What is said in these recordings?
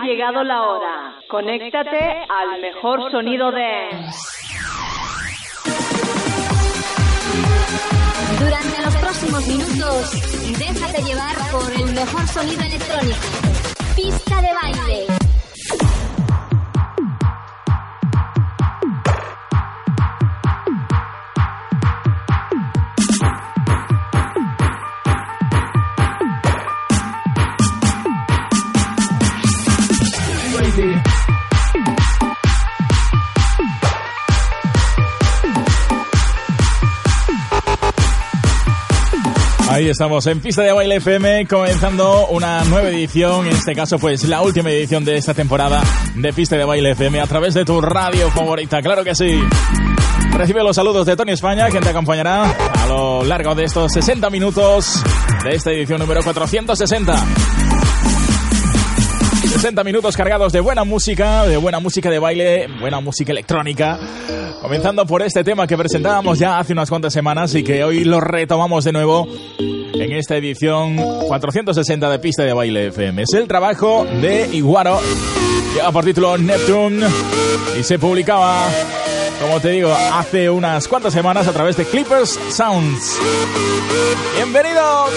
Ha llegado la hora. Conéctate al mejor sonido de... Durante los próximos minutos, déjate llevar por el mejor sonido electrónico. Pista de baile. Estamos en Pista de Baile FM comenzando una nueva edición, en este caso pues la última edición de esta temporada de Pista de Baile FM a través de tu radio favorita, claro que sí. Recibe los saludos de Tony España, quien te acompañará a lo largo de estos 60 minutos de esta edición número 460. 60 minutos cargados de buena música, de buena música de baile, buena música electrónica. Comenzando por este tema que presentábamos ya hace unas cuantas semanas y que hoy lo retomamos de nuevo en esta edición 460 de Pista de Baile FM. Es el trabajo de Iguaro, lleva por título Neptune y se publicaba, como te digo, hace unas cuantas semanas a través de Clippers Sounds. ¡Bienvenidos!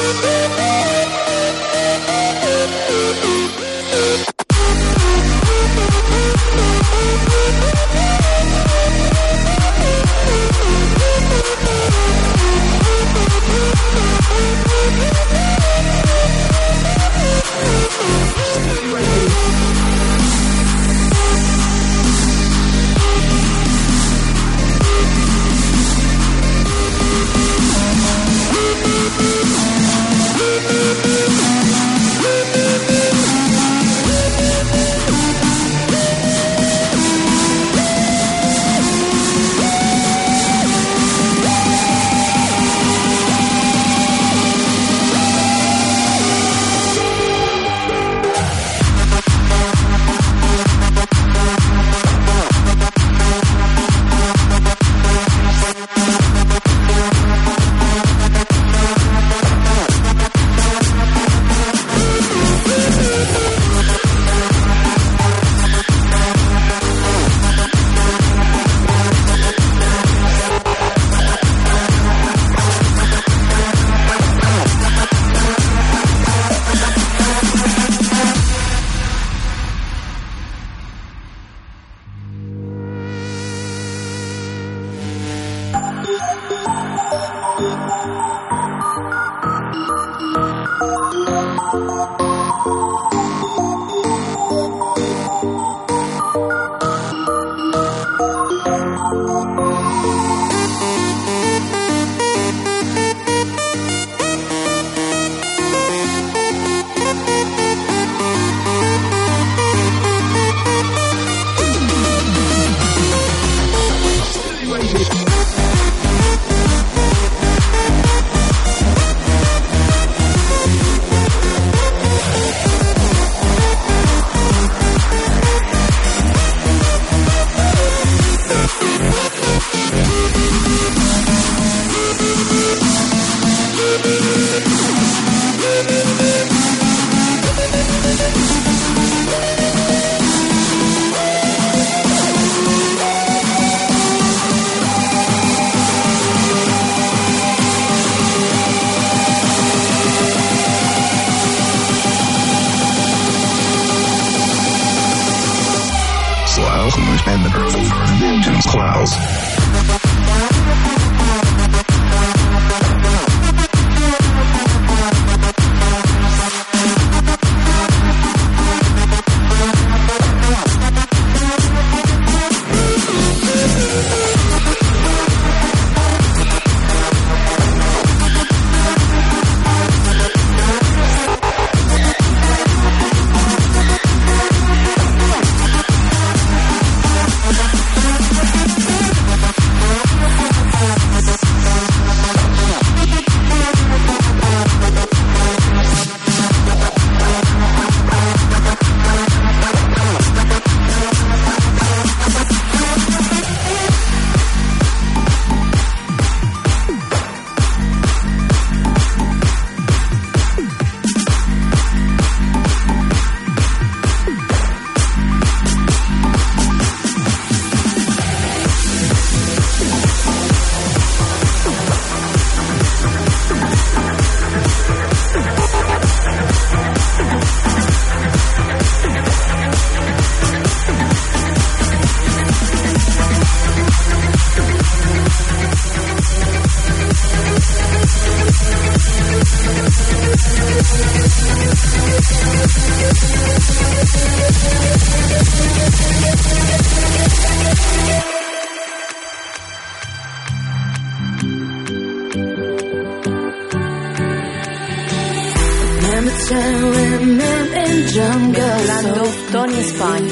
Hablando Tony Spine.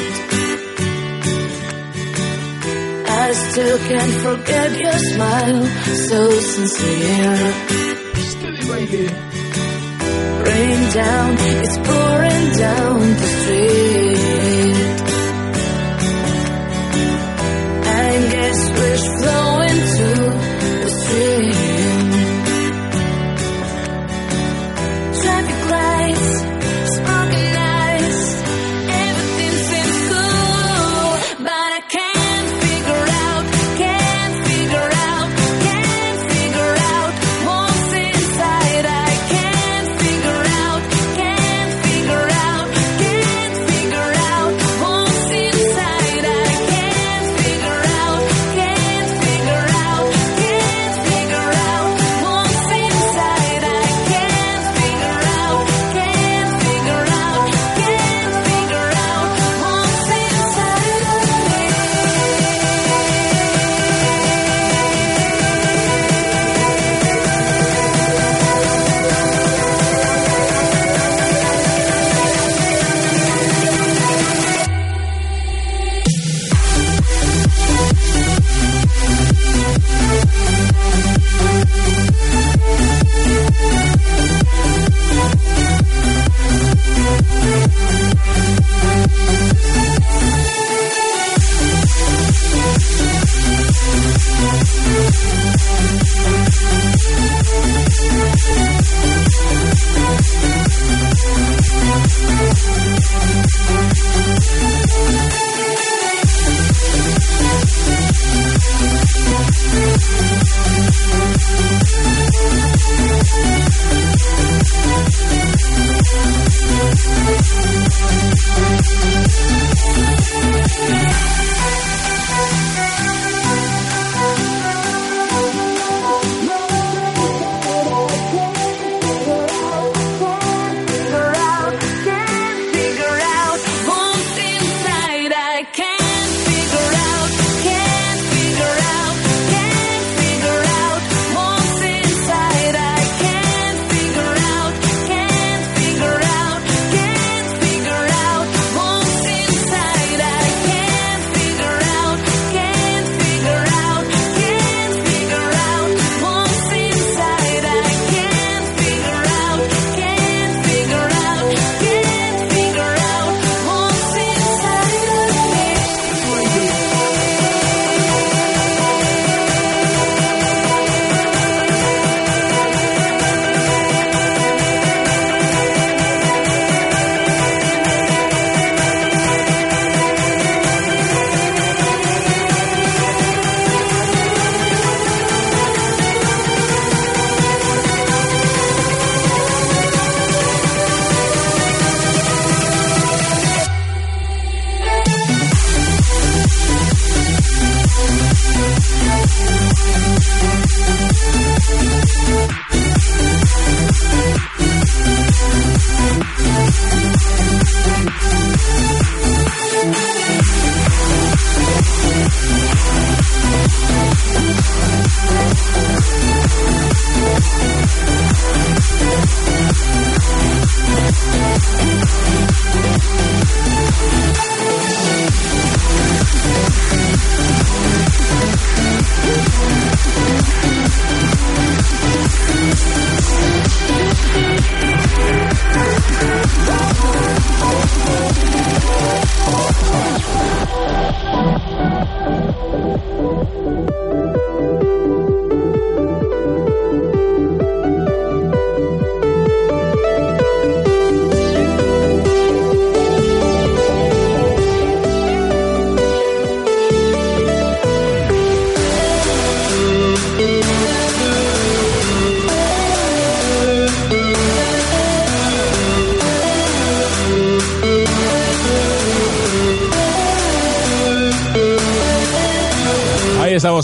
I still can't forget your smile, so sincere. Rain down, it's pouring down the street.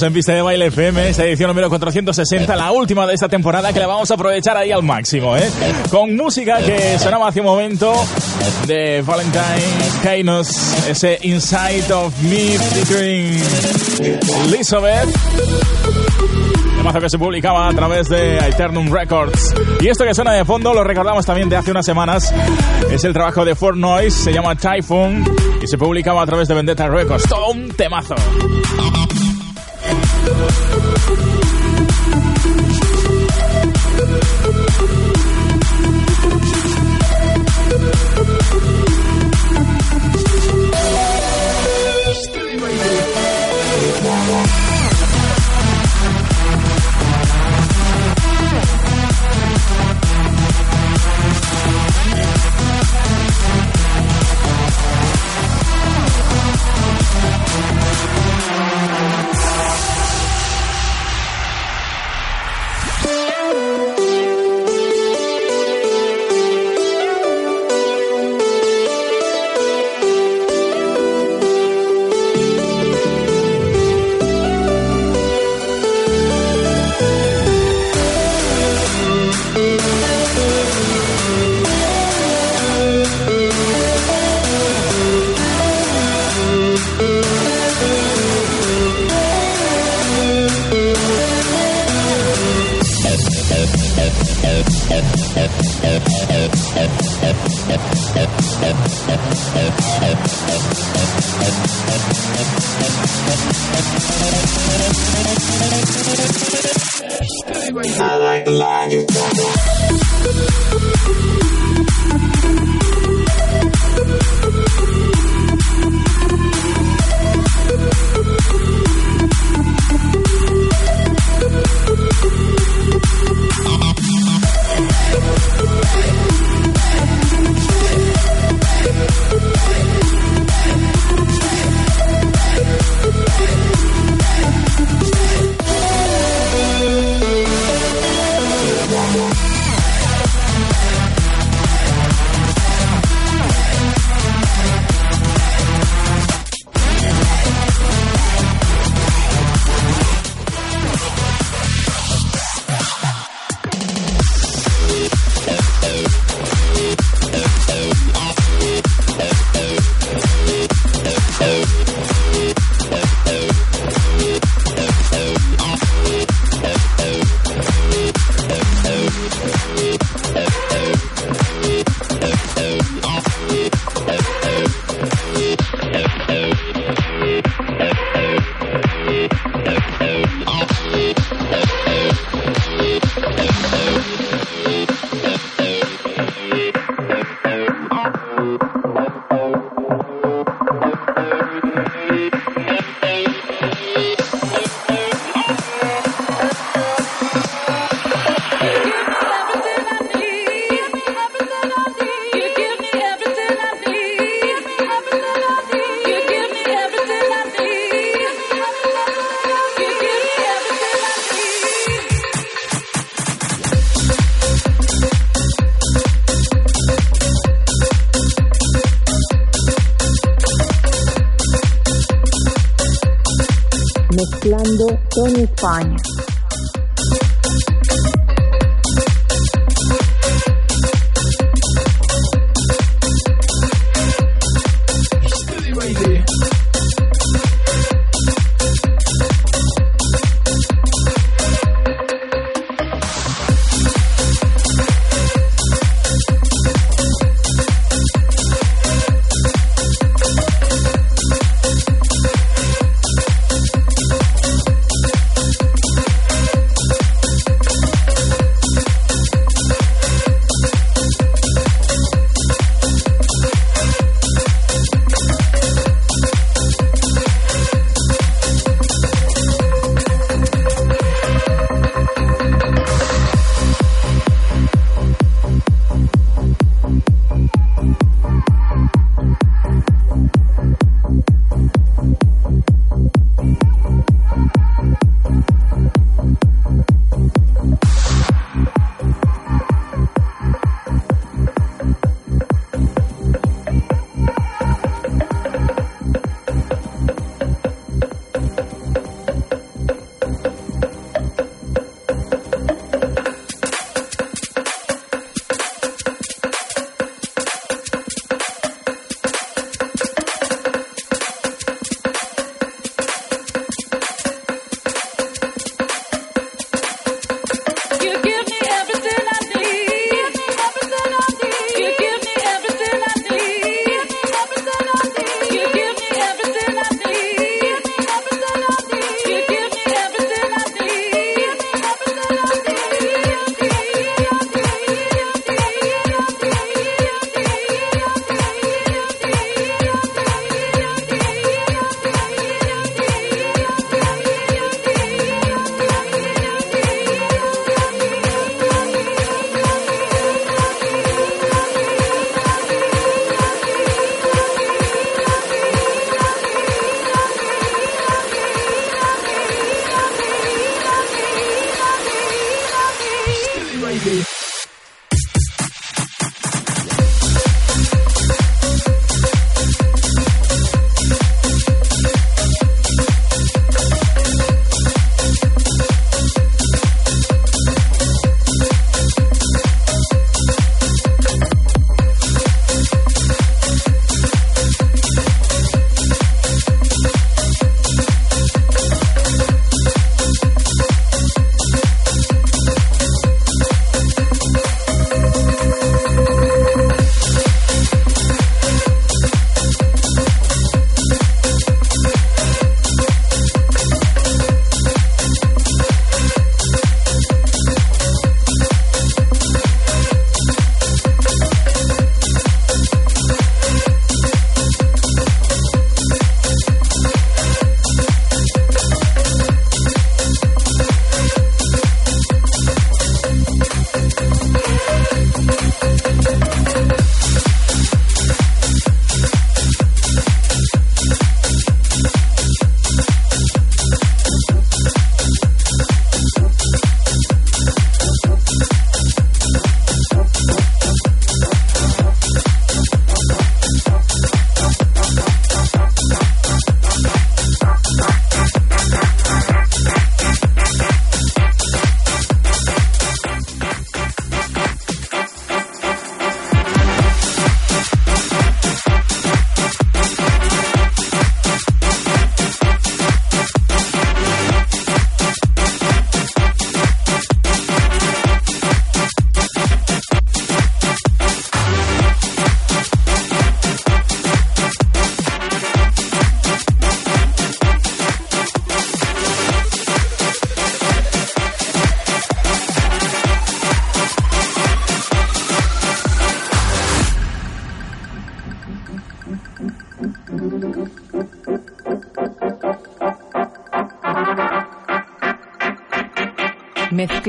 En Pista de Baile FM, esta edición número 460, la última de esta temporada que la vamos a aprovechar ahí al máximo, ¿eh? Con música que sonaba hace un momento de Valentine Kainos, ese Inside of Me featuring Elizabeth. Temazo que se publicaba a través de Eternum Records. Y esto que suena de fondo lo recordamos también de hace unas semanas. Es el trabajo de Fort Noise, se llama Typhoon y se publicaba a través de Vendetta Records. Todo un temazo.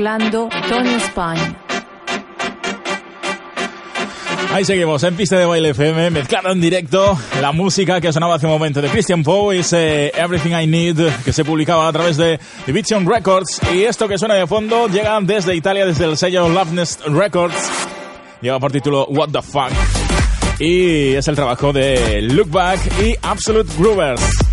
Mezclando Tony España. Ahí seguimos en Pista de Baile FM, mezclando en directo la música que sonaba hace un momento de Christian Poe, ese Everything I Need, que se publicaba a través de Division Records. Y esto que suena de fondo llega desde Italia, desde el sello Loveness Records. Lleva por título What the Fuck. Y es el trabajo de Look Back y Absolute Groovers.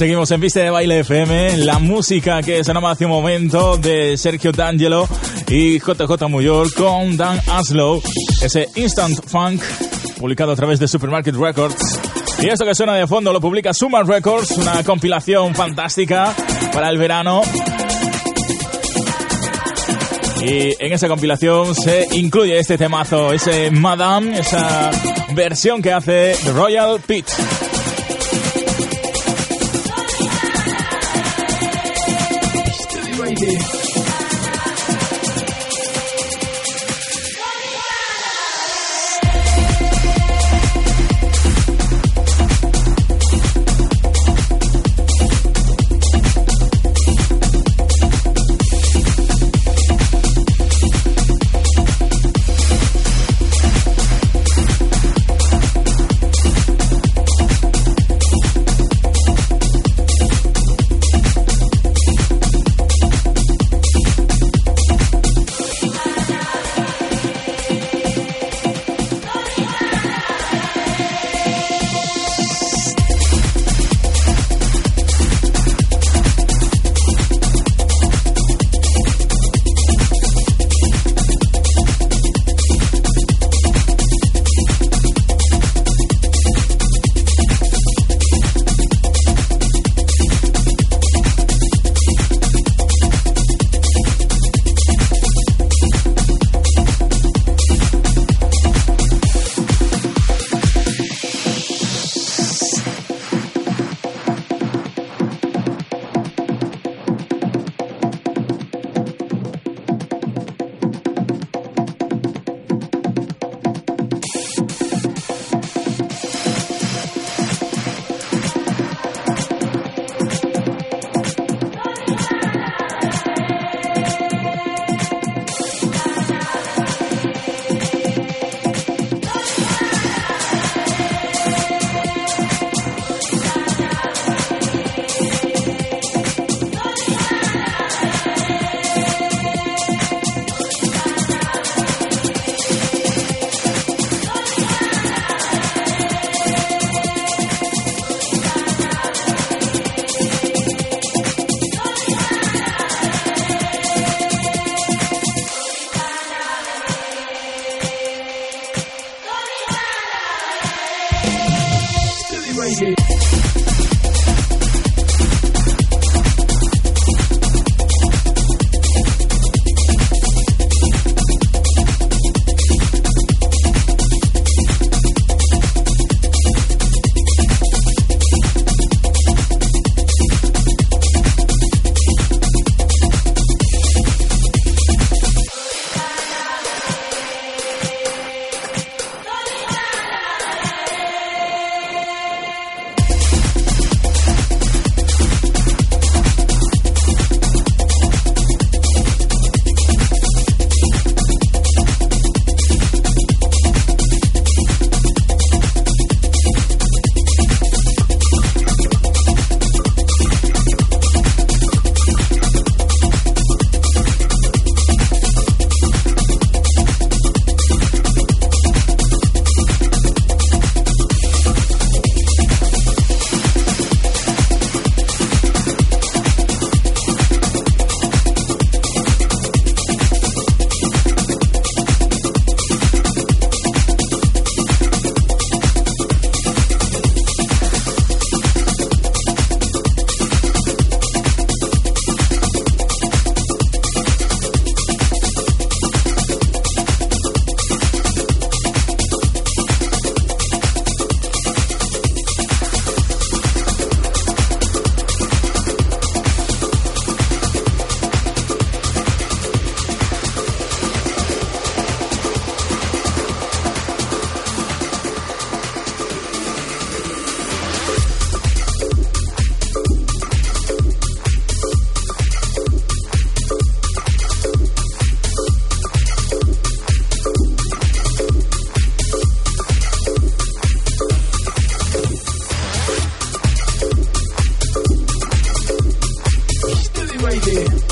Seguimos en Pista de Baile FM, la música que sonaba hace un momento de Sergio D'Angelo y JJ Muyol con Dan Aslow, ese Instant Funk publicado a través de Supermarket Records. Y esto que suena de fondo lo publica Summer Records, una compilación fantástica para el verano. Y en esa compilación se incluye este temazo, ese Madame, esa versión que hace The Royal Pit. Pista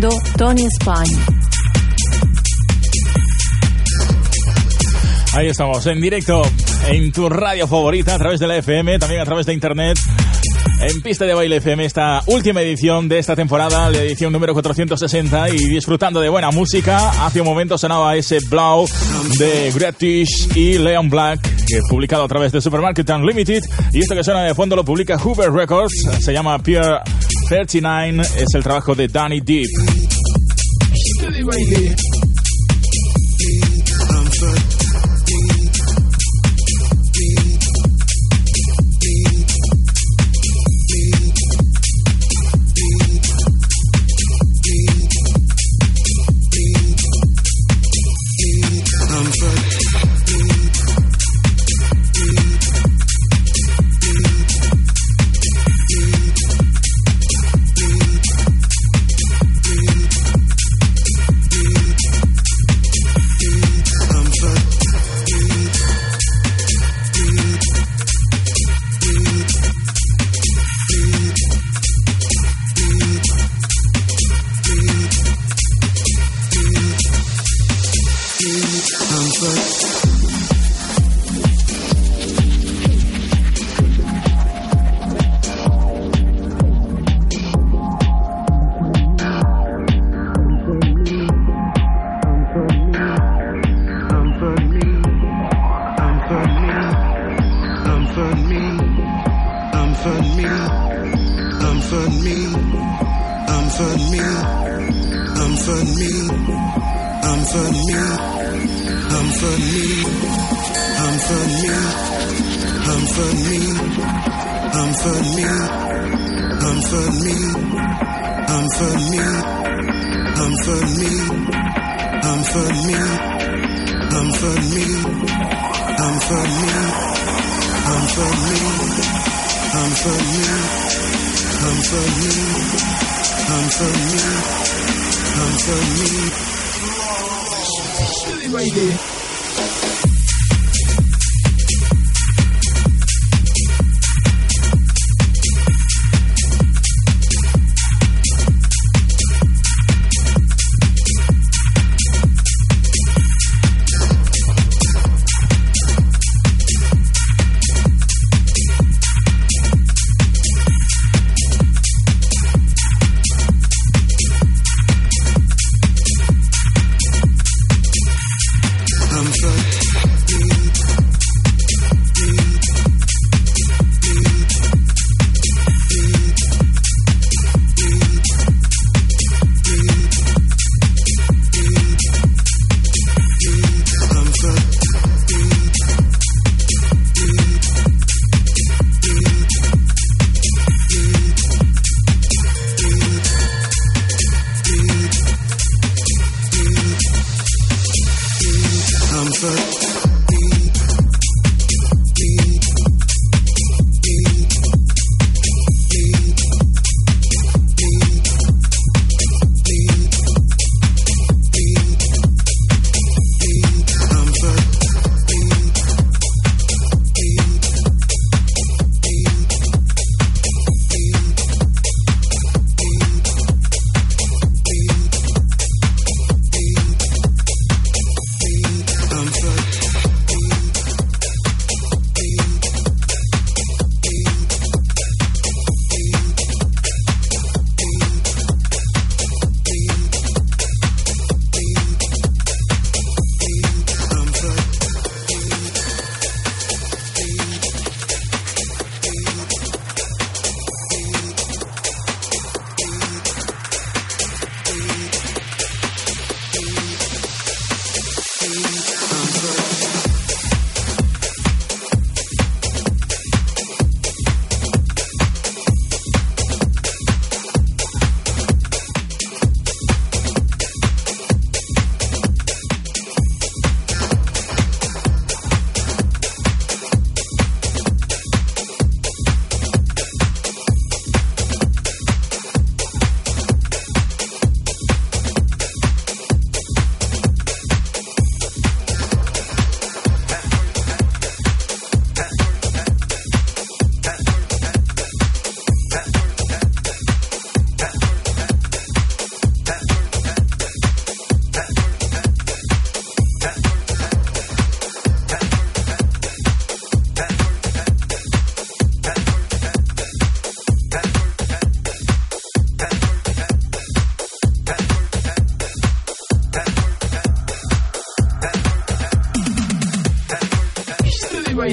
Tony España. Ahí estamos, en directo, en tu radio favorita, a través de la FM, también a través de internet. En Pista de Baile FM, esta última edición de esta temporada, la edición número 460, y disfrutando de buena música. Hace un momento sonaba ese Blau de Gretish y Leon Black, que publicado a través de Supermarket Unlimited. Y esto que suena de fondo lo publica Hoover Records, se llama Pier 39, es el trabajo de Danny Deep. comfort me, comfort me, comfort me, comfort me, comfort me, comfort me, comfort me, comfort me, comfort me, comfort me, comfort me, comfort me. Right there.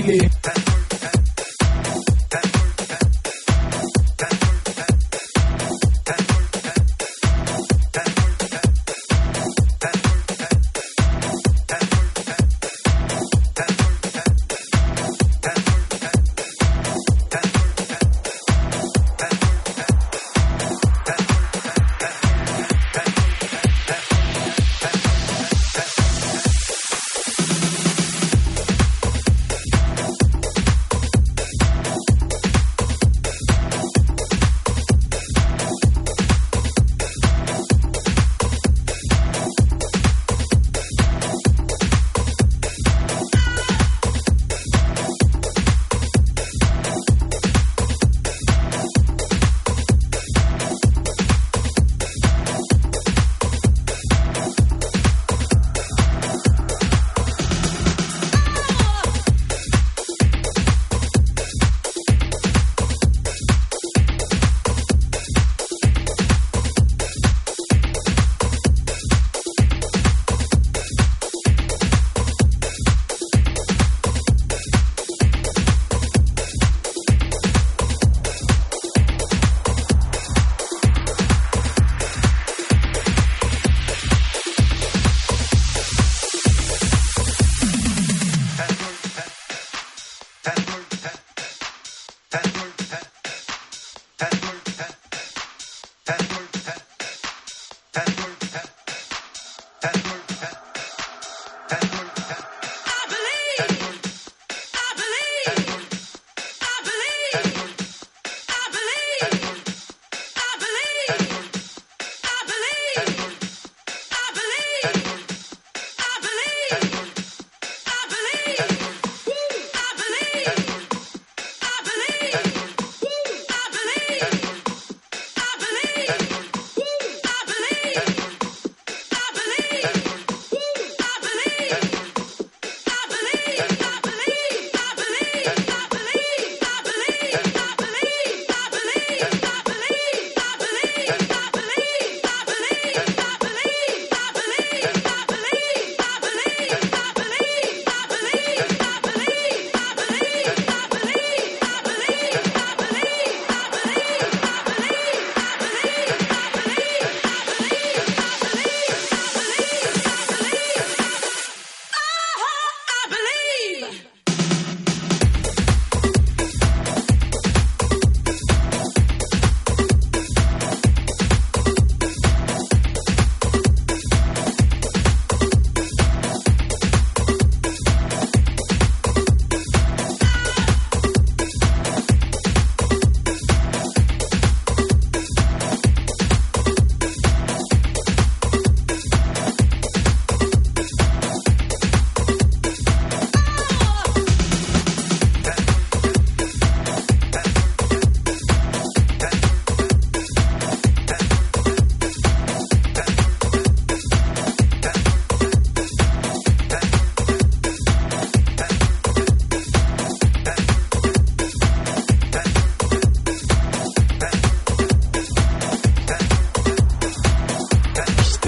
Baile.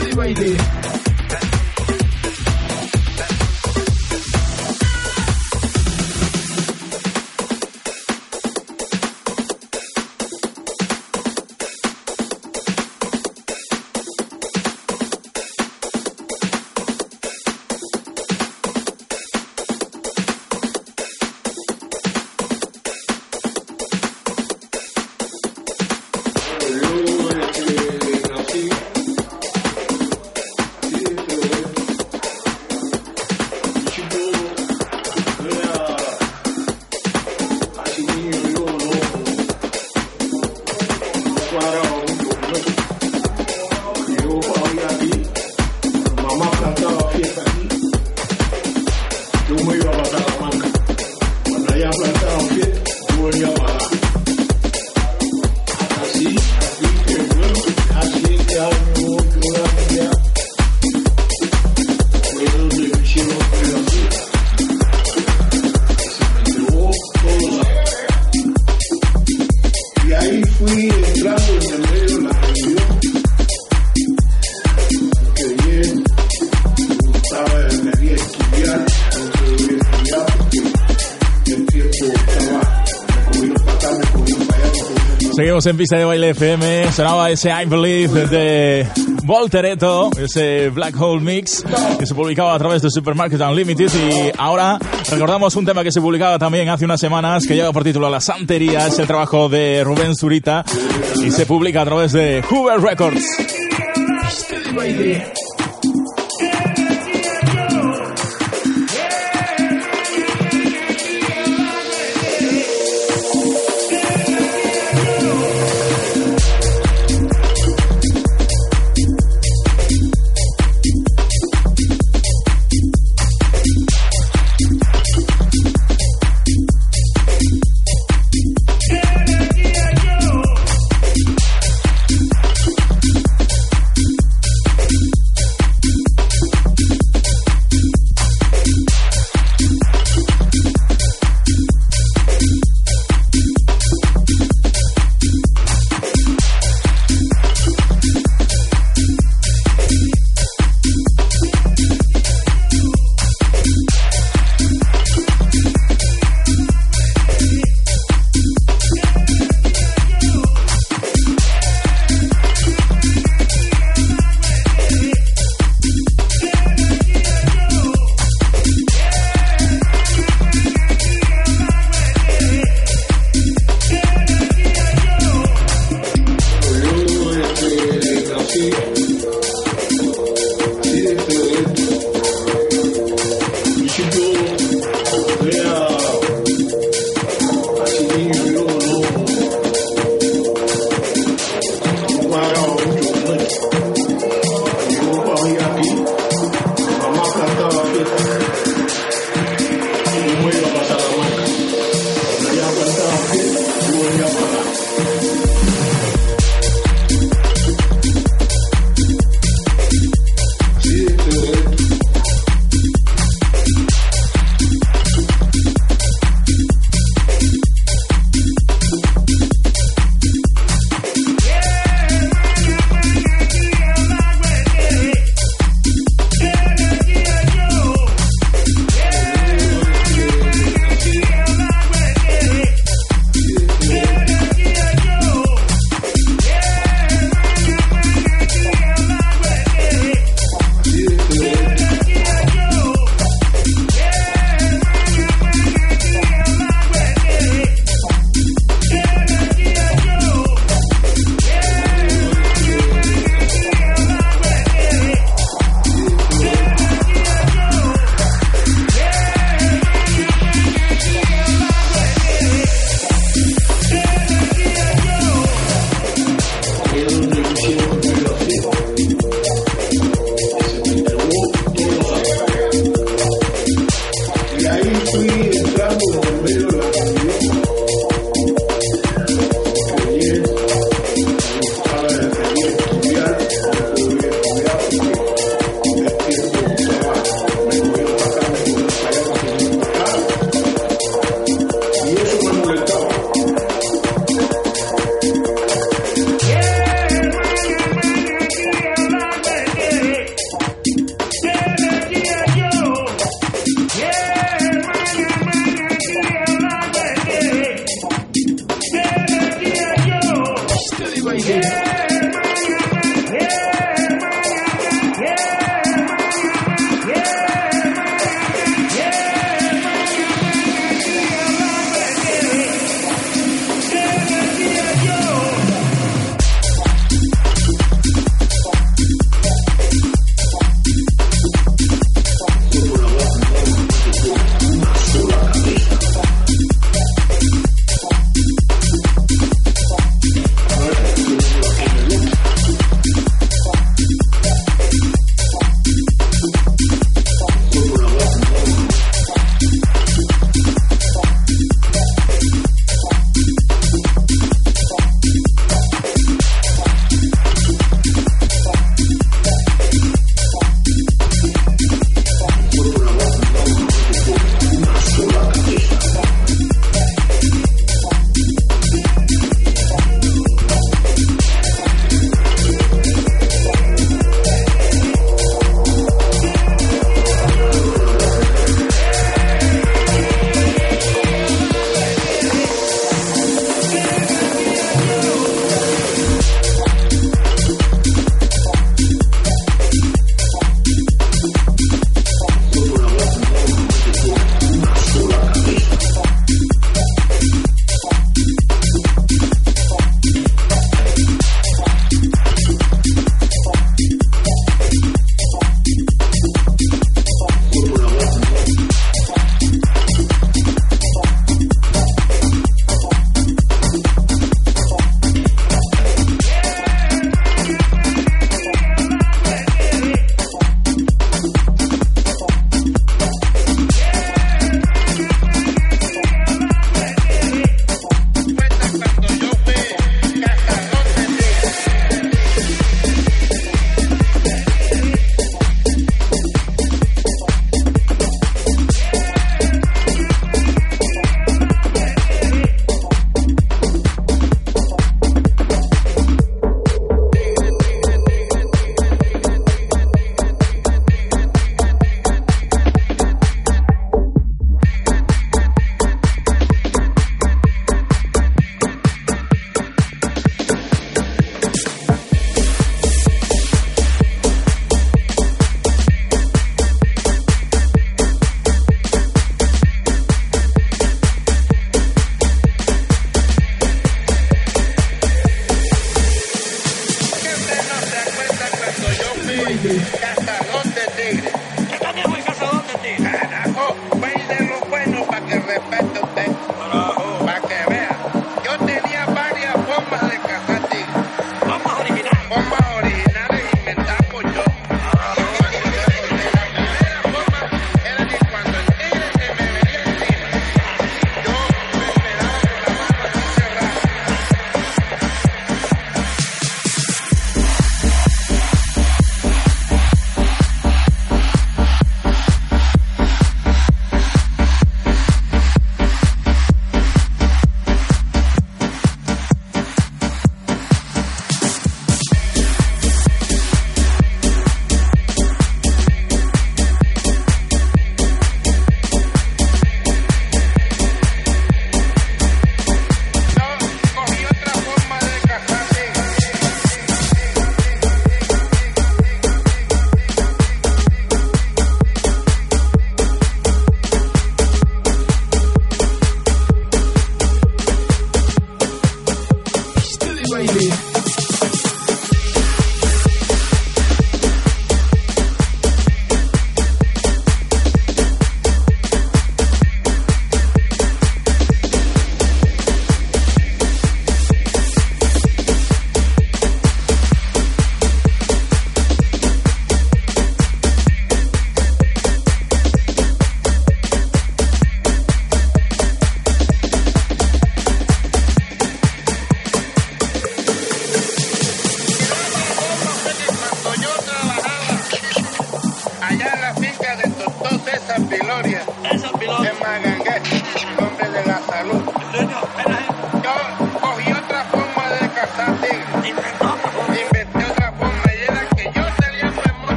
Really, there. En pista de baile FM. Sonaba ese I Believe de Voltereto, ese Black Hole Mix que se publicaba a través de Supermarket Unlimited. Y ahora recordamos un tema que se publicaba también hace unas semanas que lleva por título La Santería. Es el trabajo de Rubén Zurita y se publica a través de Hoover Records.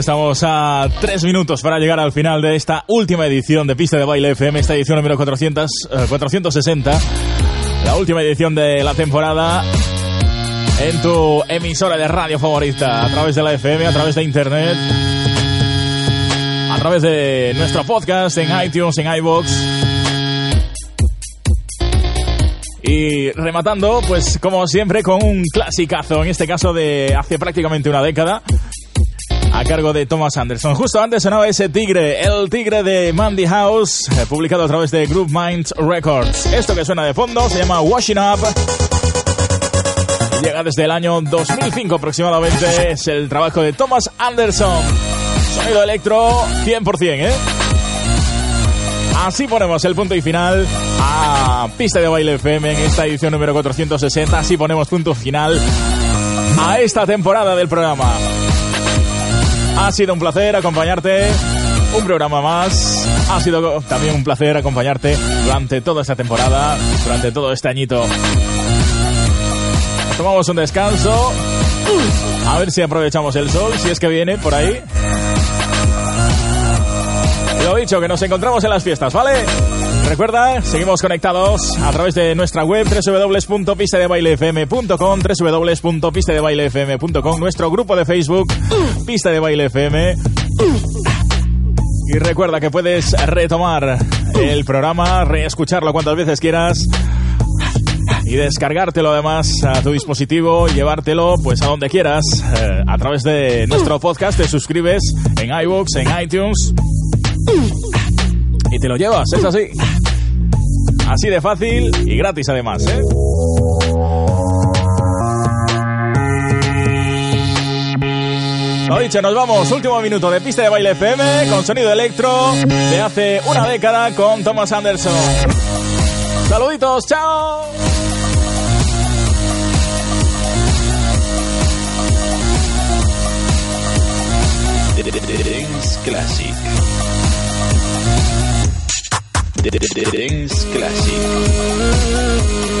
Estamos a tres minutos para llegar al final de esta última edición de Pista de Baile FM, esta edición número 400, eh, 460, la última edición de la temporada en tu emisora de radio favorita, a través de la FM, a través de internet, a través de nuestro podcast en iTunes, en iBox. Y rematando, pues como siempre, con un clasicazo, en este caso de hace prácticamente una década, a cargo de Thomas Anderson. Justo antes sonaba ese tigre, el tigre de Mandy House, eh, publicado a través de Group Minds Records. Esto que suena de fondo se llama Washing Up. Llega desde el año 2005 aproximadamente. Es el trabajo de Thomas Anderson. Sonido electro 100%, ¿eh? Así ponemos el punto y final a Pista de Baile FM en esta edición número 460. Así ponemos punto final a esta temporada del programa. Ha sido un placer acompañarte. Un programa más. Ha sido también un placer acompañarte durante toda esta temporada, durante todo este añito. Tomamos un descanso. A ver si aprovechamos el sol, si es que viene por ahí. Lo dicho, que nos encontramos en las fiestas, ¿vale? Recuerda, seguimos conectados a través de nuestra web www.pistadebailefm.com www.pistadebailefm.com nuestro grupo de Facebook Pista de Baile FM y recuerda que puedes retomar el programa, reescucharlo cuantas veces quieras y descargártelo además a tu dispositivo llevártelo pues a donde quieras eh, a través de nuestro podcast. Te suscribes en iVoox, en iTunes y te lo llevas, es así. Así de fácil y gratis además, ¿eh? Lo dicho, nos vamos. Último minuto de pista de baile FM con sonido electro de hace una década con Thomas Anderson. Saluditos, chao. Classic. Dance Classic.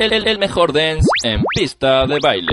El, mejor dance en pista de baile.